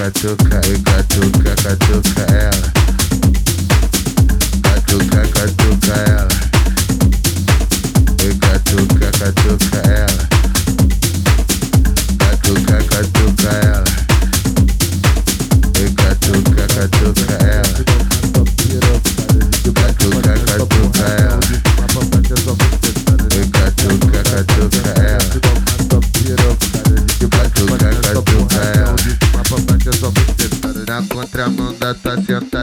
catuca e eh, catuca, catuca ela. Eh. Catuca, catuca ela. Eh. E catuca, catuca ela. Catuca, catuca ela. E catuca, catuca ela.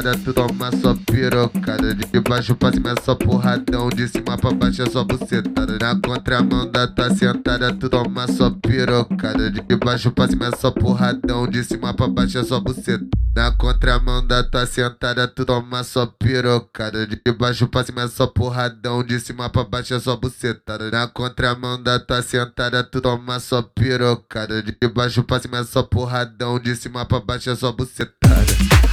Sentada, tu toma só pirocada. De baixo pra cima é só porradão, de cima pra baixo é só bucetada. Na contramão da tua sentada, tu toma só pirocada. De baixo pra cima é só porradão, de cima pra baixo é só buceta. Na contramão da tua sentada, tu toma só pirocada. De baixo pra cima é só porradão, de cima pra baixo é só bucetada. Na contramão da tua sentada, tu toma só pirocada. De baixo pra cima é só porradão, de cima pra baixo é só bucetada.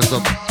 Cima pra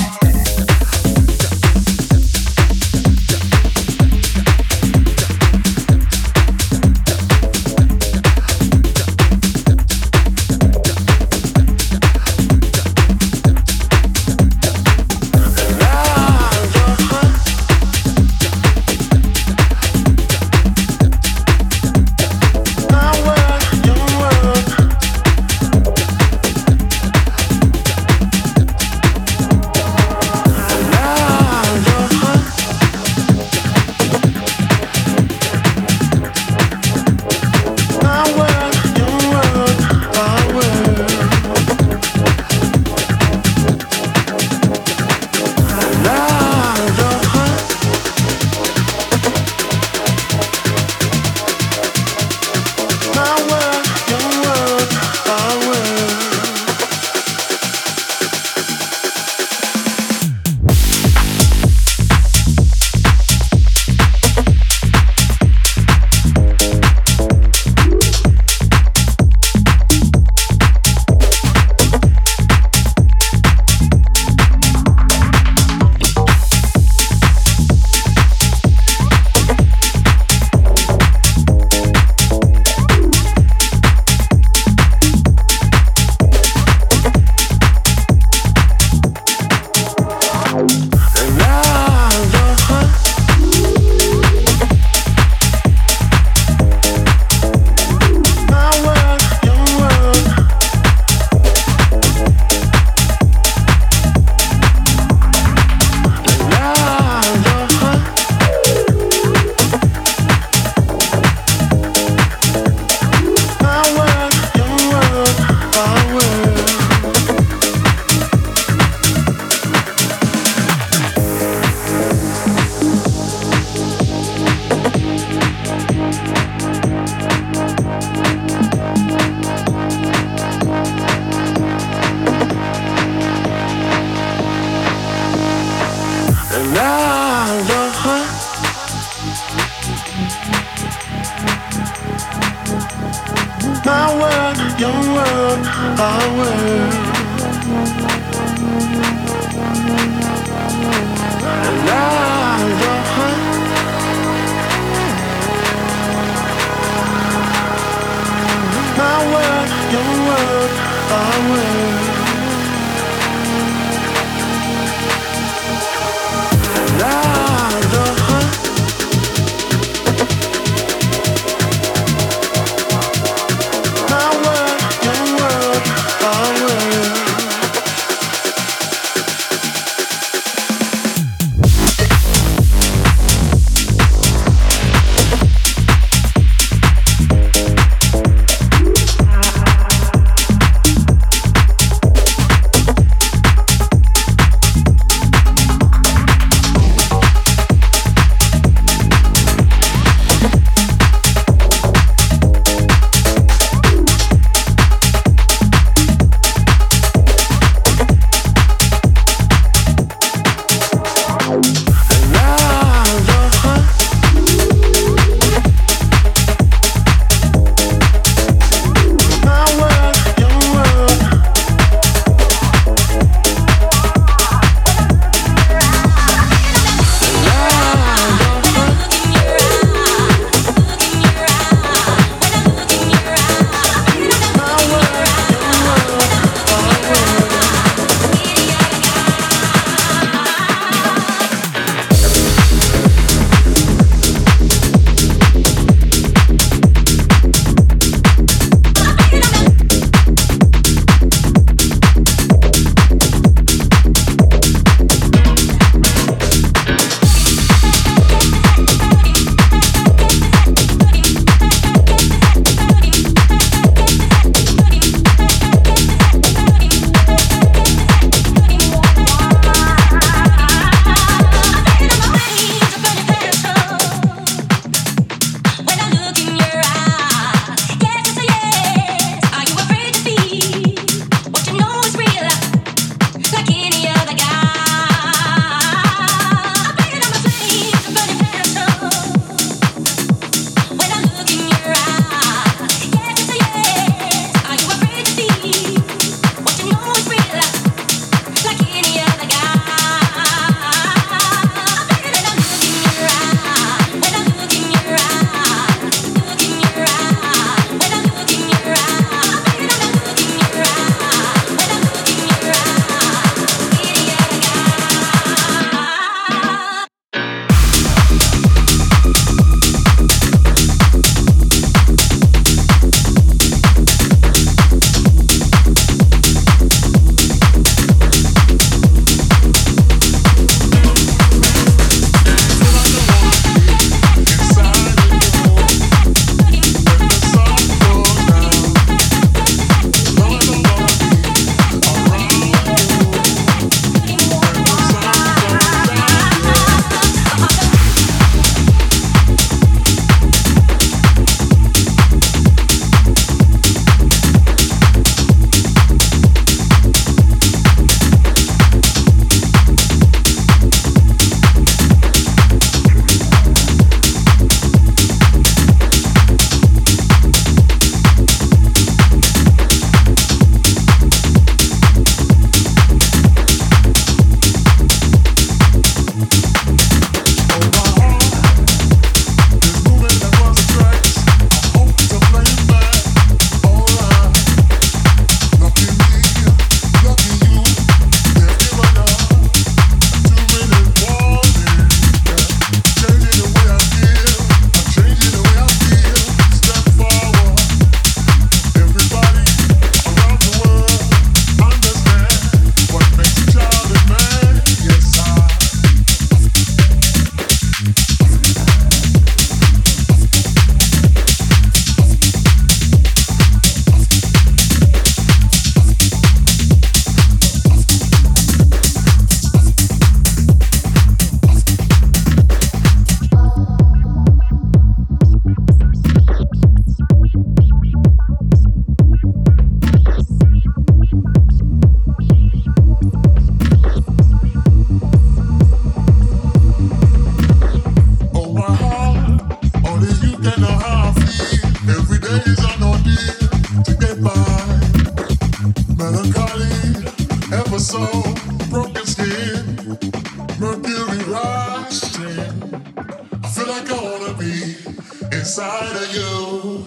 inside of you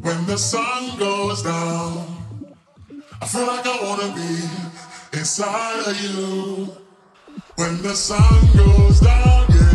when the sun goes down. I feel like I wanna be inside of you when the sun goes down. Yeah.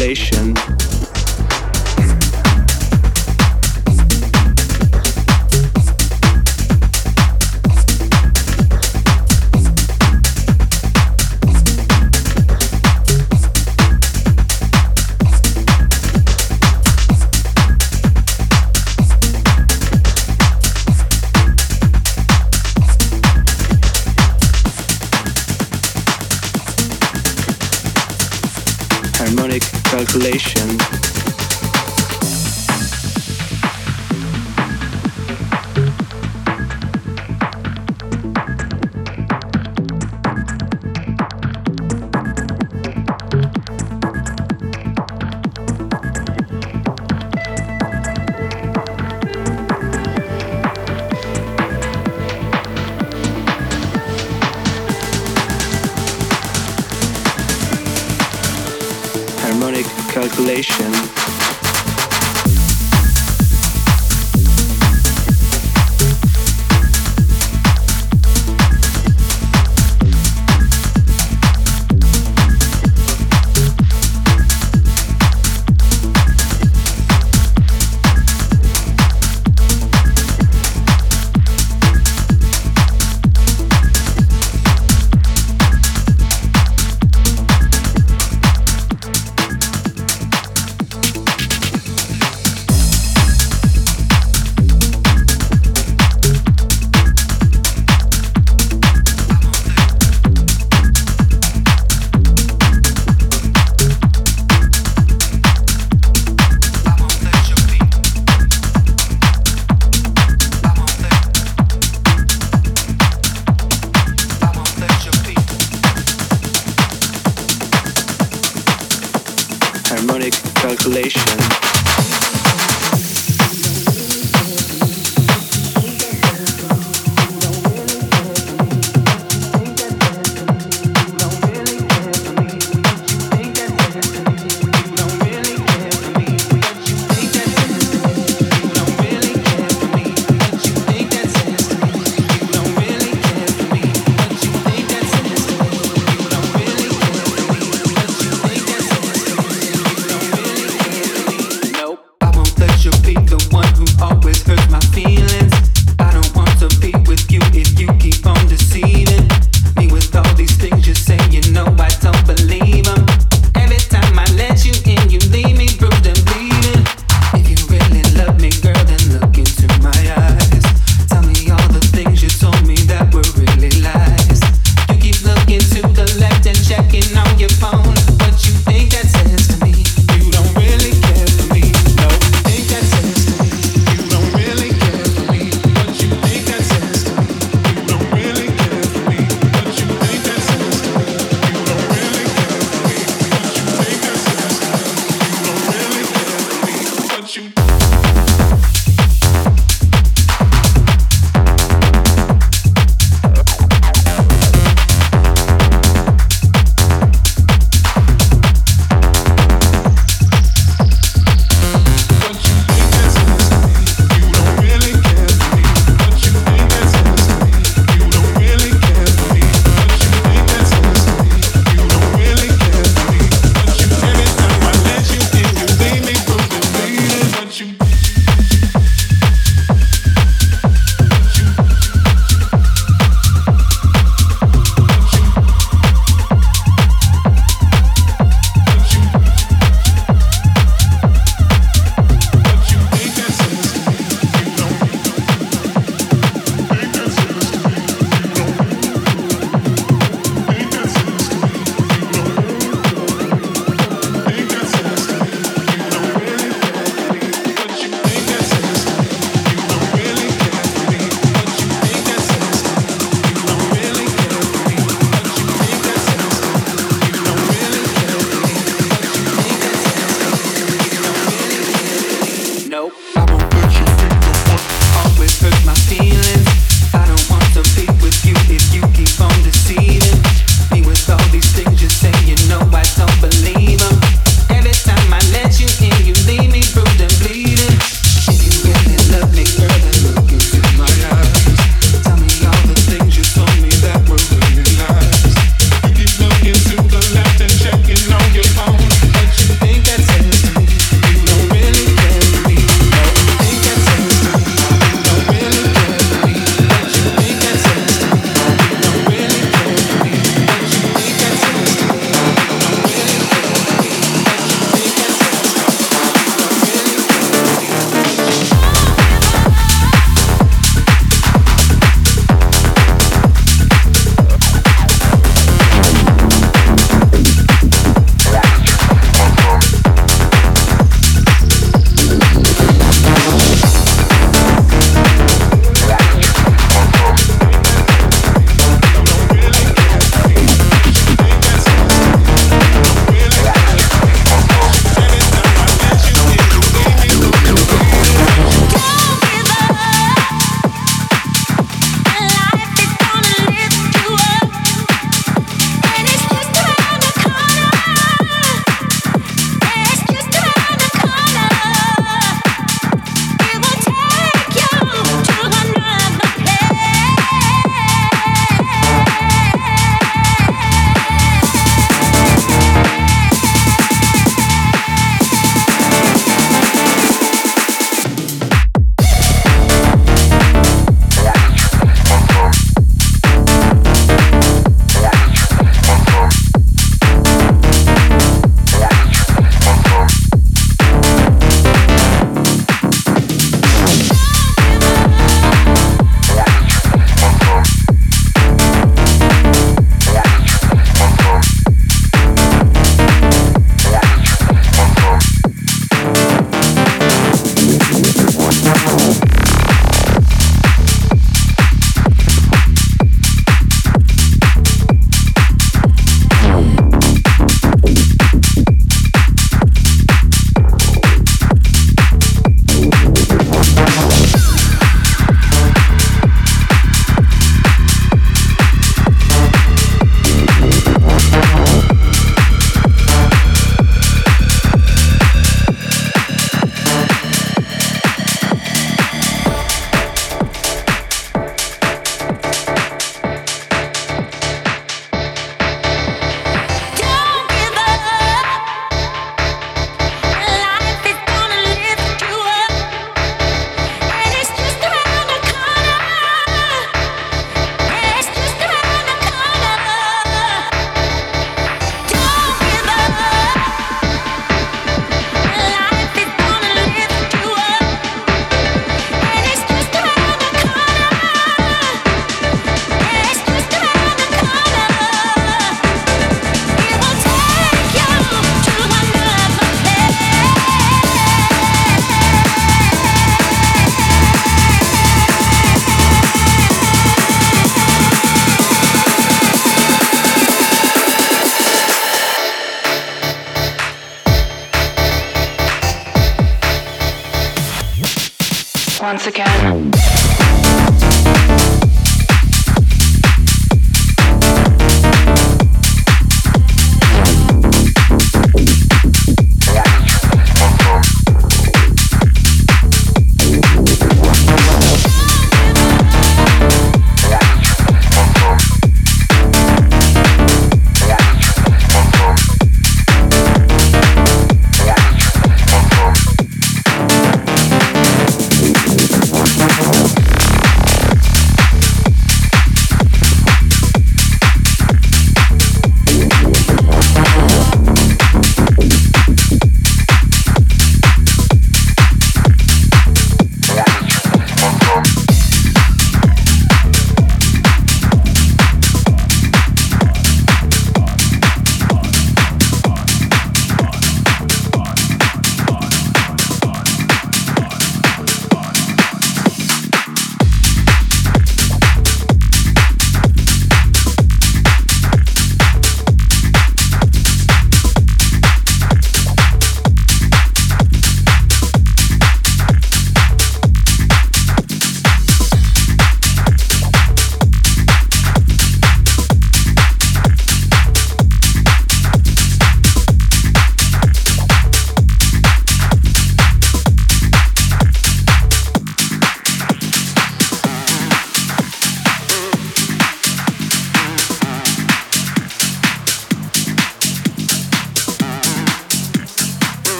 population.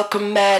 Lights, it's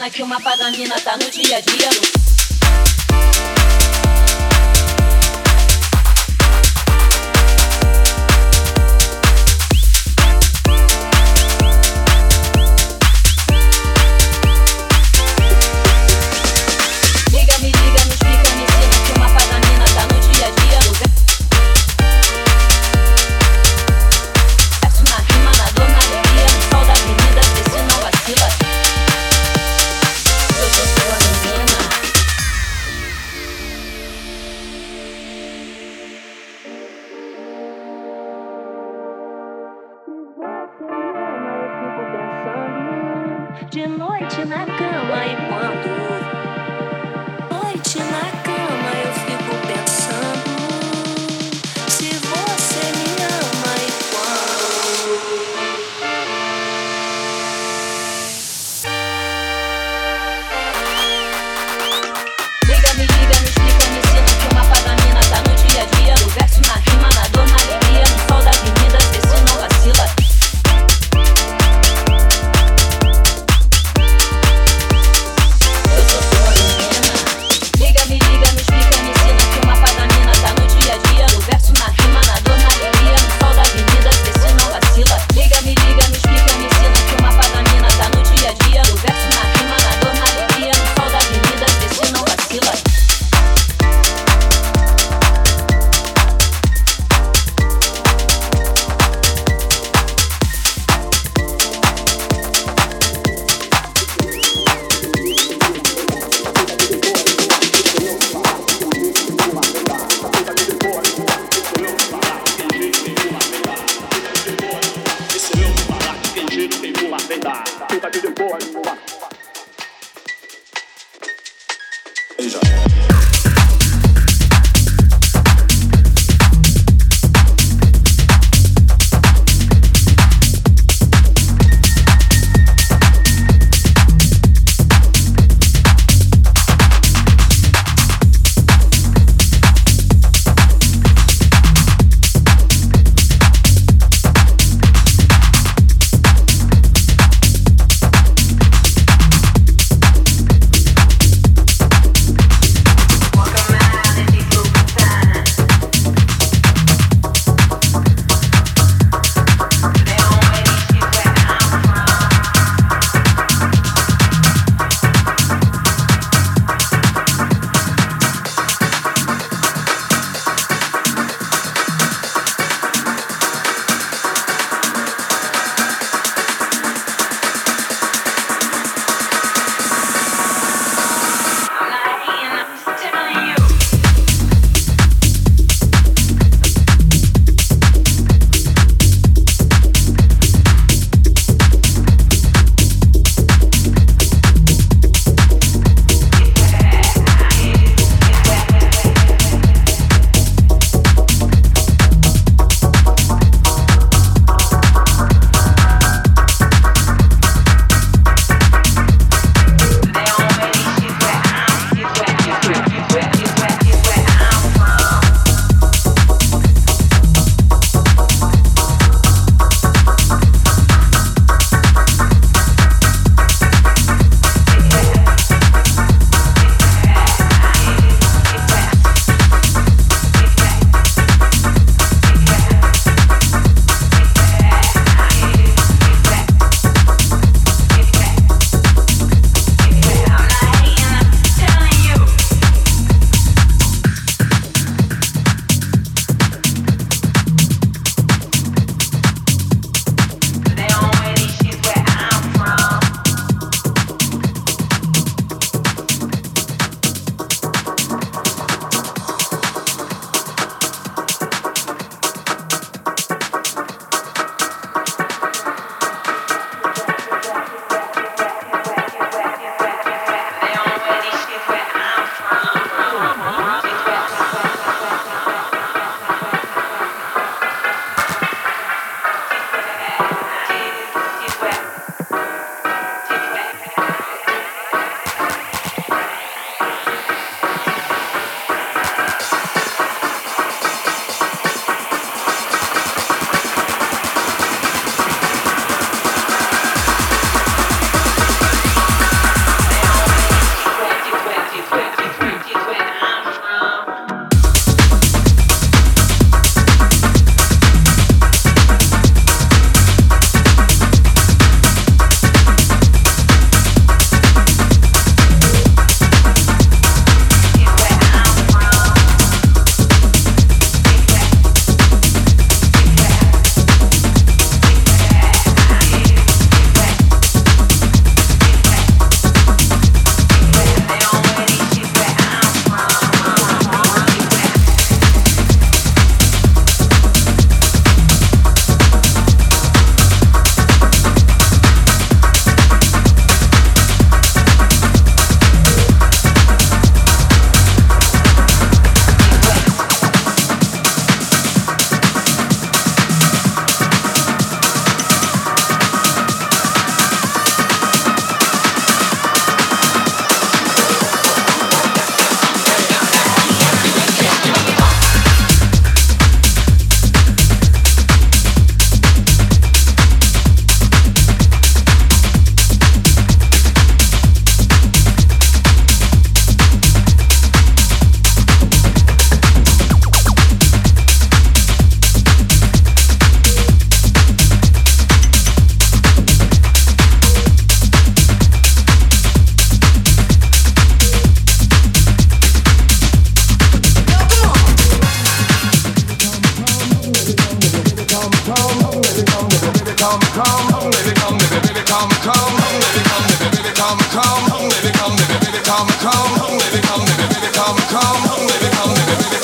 cena que uma paganina tá no dia a dia.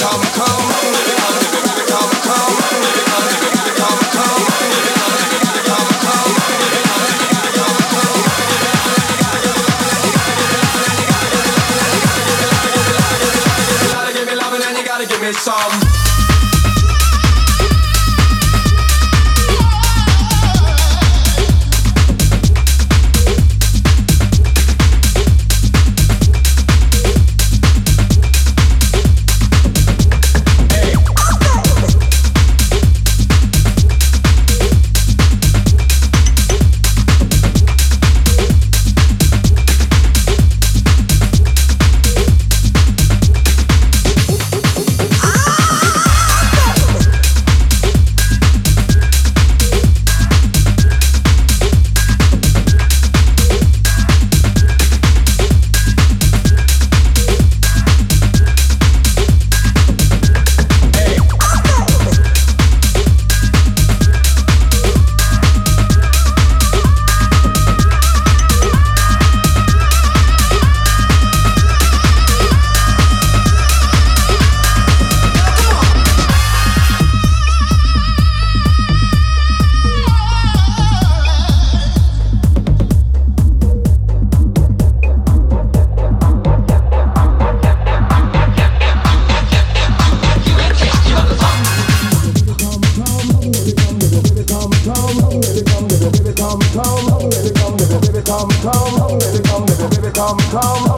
come, come.